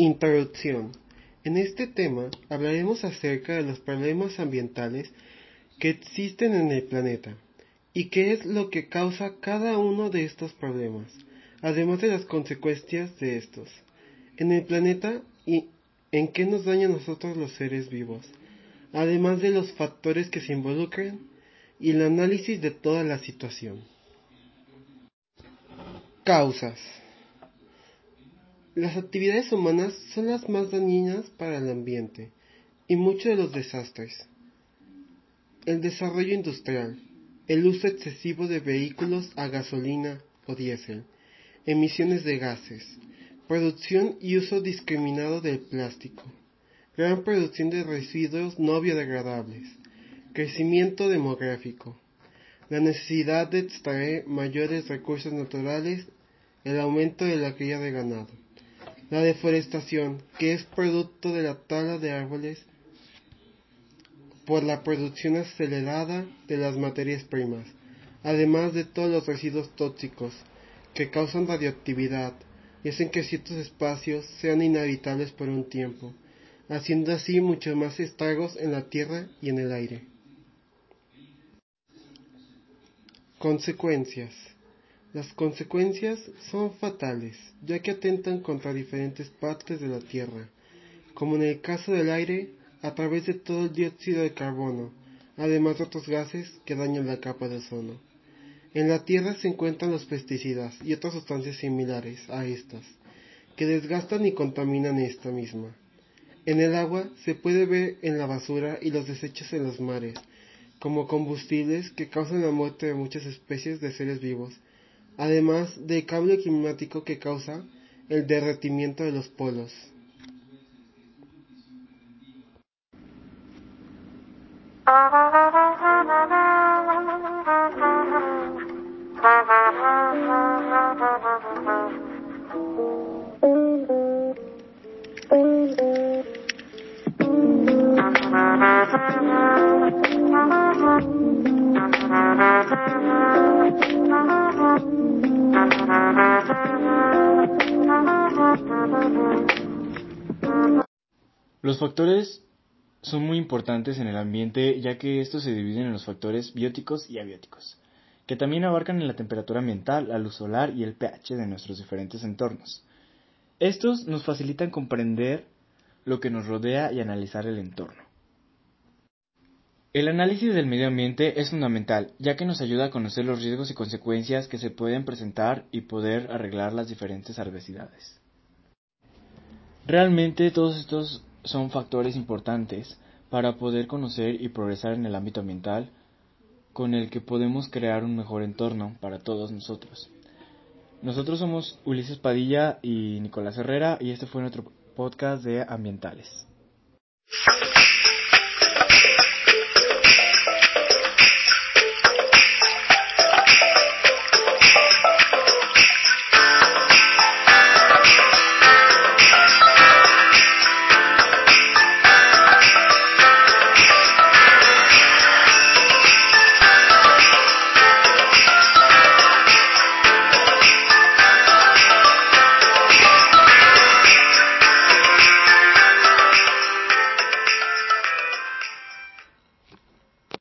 Introducción. En este tema hablaremos acerca de los problemas ambientales que existen en el planeta y qué es lo que causa cada uno de estos problemas, además de las consecuencias de estos en el planeta y en qué nos daña a nosotros los seres vivos, además de los factores que se involucran y el análisis de toda la situación. Causas. Las actividades humanas son las más dañinas para el ambiente y muchos de los desastres. El desarrollo industrial, el uso excesivo de vehículos a gasolina o diésel, emisiones de gases, producción y uso discriminado del plástico, gran producción de residuos no biodegradables, crecimiento demográfico, la necesidad de extraer mayores recursos naturales, el aumento de la cría de ganado. La deforestación, que es producto de la tala de árboles por la producción acelerada de las materias primas, además de todos los residuos tóxicos que causan radioactividad y hacen que ciertos espacios sean inhabitables por un tiempo, haciendo así muchos más estragos en la tierra y en el aire. Consecuencias las consecuencias son fatales, ya que atentan contra diferentes partes de la Tierra, como en el caso del aire, a través de todo el dióxido de carbono, además de otros gases que dañan la capa de ozono. En la Tierra se encuentran los pesticidas y otras sustancias similares a estas, que desgastan y contaminan esta misma. En el agua se puede ver en la basura y los desechos en los mares, como combustibles que causan la muerte de muchas especies de seres vivos además del cambio climático que causa el derretimiento de los polos. Los factores son muy importantes en el ambiente ya que estos se dividen en los factores bióticos y abióticos, que también abarcan en la temperatura ambiental, la luz solar y el pH de nuestros diferentes entornos. Estos nos facilitan comprender lo que nos rodea y analizar el entorno. El análisis del medio ambiente es fundamental, ya que nos ayuda a conocer los riesgos y consecuencias que se pueden presentar y poder arreglar las diferentes adversidades. Realmente todos estos son factores importantes para poder conocer y progresar en el ámbito ambiental con el que podemos crear un mejor entorno para todos nosotros. Nosotros somos Ulises Padilla y Nicolás Herrera y este fue nuestro podcast de ambientales.